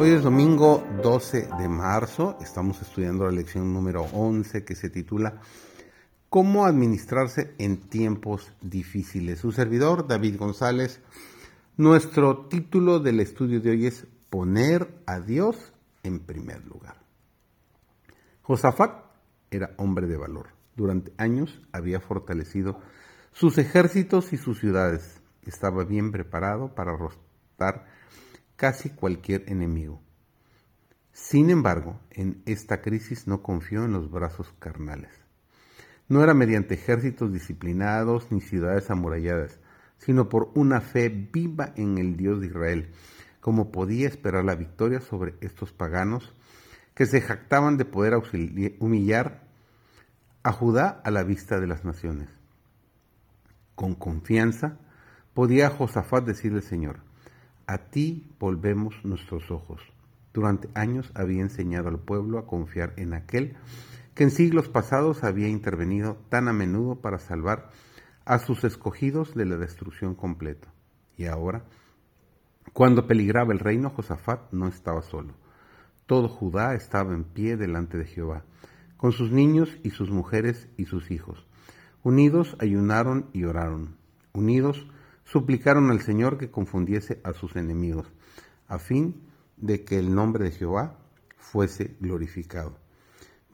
Hoy es domingo 12 de marzo, estamos estudiando la lección número 11 que se titula ¿Cómo administrarse en tiempos difíciles? Su servidor, David González, nuestro título del estudio de hoy es Poner a Dios en primer lugar. Josafat era hombre de valor. Durante años había fortalecido sus ejércitos y sus ciudades. Estaba bien preparado para arrostrar casi cualquier enemigo. Sin embargo, en esta crisis no confió en los brazos carnales. No era mediante ejércitos disciplinados ni ciudades amuralladas, sino por una fe viva en el Dios de Israel, como podía esperar la victoria sobre estos paganos que se jactaban de poder humillar a Judá a la vista de las naciones. Con confianza podía Josafat decirle al Señor, a ti volvemos nuestros ojos. Durante años había enseñado al pueblo a confiar en aquel que en siglos pasados había intervenido tan a menudo para salvar a sus escogidos de la destrucción completa. Y ahora, cuando peligraba el reino, Josafat no estaba solo. Todo Judá estaba en pie delante de Jehová, con sus niños y sus mujeres y sus hijos. Unidos ayunaron y oraron. Unidos suplicaron al Señor que confundiese a sus enemigos, a fin de que el nombre de Jehová fuese glorificado.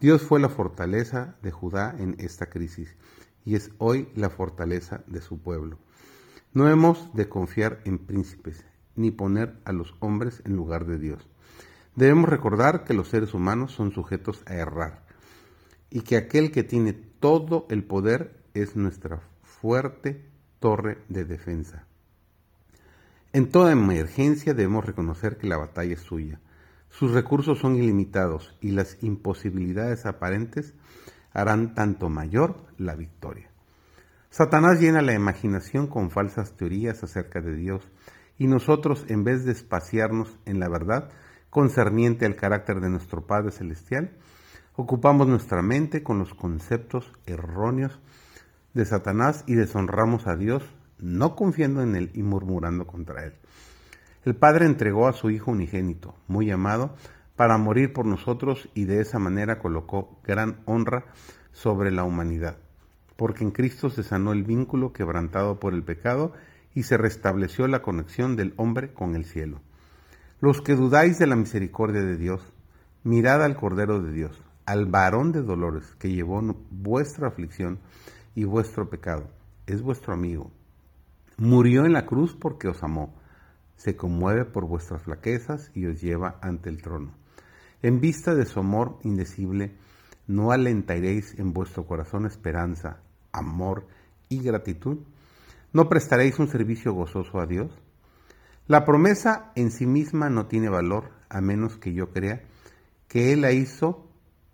Dios fue la fortaleza de Judá en esta crisis y es hoy la fortaleza de su pueblo. No hemos de confiar en príncipes, ni poner a los hombres en lugar de Dios. Debemos recordar que los seres humanos son sujetos a errar y que aquel que tiene todo el poder es nuestra fuerte torre de defensa. En toda emergencia debemos reconocer que la batalla es suya. Sus recursos son ilimitados y las imposibilidades aparentes harán tanto mayor la victoria. Satanás llena la imaginación con falsas teorías acerca de Dios y nosotros, en vez de espaciarnos en la verdad concerniente al carácter de nuestro Padre Celestial, ocupamos nuestra mente con los conceptos erróneos de Satanás y deshonramos a Dios, no confiando en Él y murmurando contra Él. El Padre entregó a su Hijo unigénito, muy amado, para morir por nosotros y de esa manera colocó gran honra sobre la humanidad, porque en Cristo se sanó el vínculo quebrantado por el pecado y se restableció la conexión del hombre con el cielo. Los que dudáis de la misericordia de Dios, mirad al Cordero de Dios, al varón de dolores que llevó vuestra aflicción y vuestro pecado. Es vuestro amigo. Murió en la cruz porque os amó. Se conmueve por vuestras flaquezas y os lleva ante el trono. En vista de su amor indecible, ¿no alentaréis en vuestro corazón esperanza, amor y gratitud? ¿No prestaréis un servicio gozoso a Dios? La promesa en sí misma no tiene valor a menos que yo crea que Él la hizo,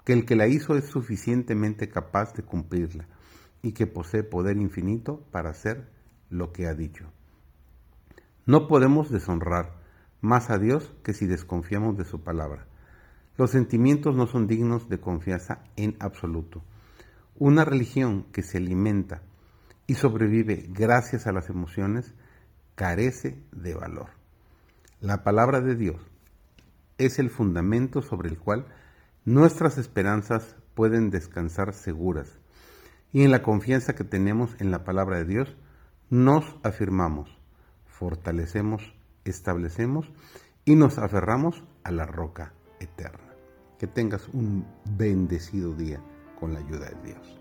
que el que la hizo es suficientemente capaz de cumplirla y que posee poder infinito para hacer lo que ha dicho. No podemos deshonrar más a Dios que si desconfiamos de su palabra. Los sentimientos no son dignos de confianza en absoluto. Una religión que se alimenta y sobrevive gracias a las emociones carece de valor. La palabra de Dios es el fundamento sobre el cual nuestras esperanzas pueden descansar seguras y en la confianza que tenemos en la palabra de Dios, nos afirmamos, fortalecemos, establecemos y nos aferramos a la roca eterna. Que tengas un bendecido día con la ayuda de Dios.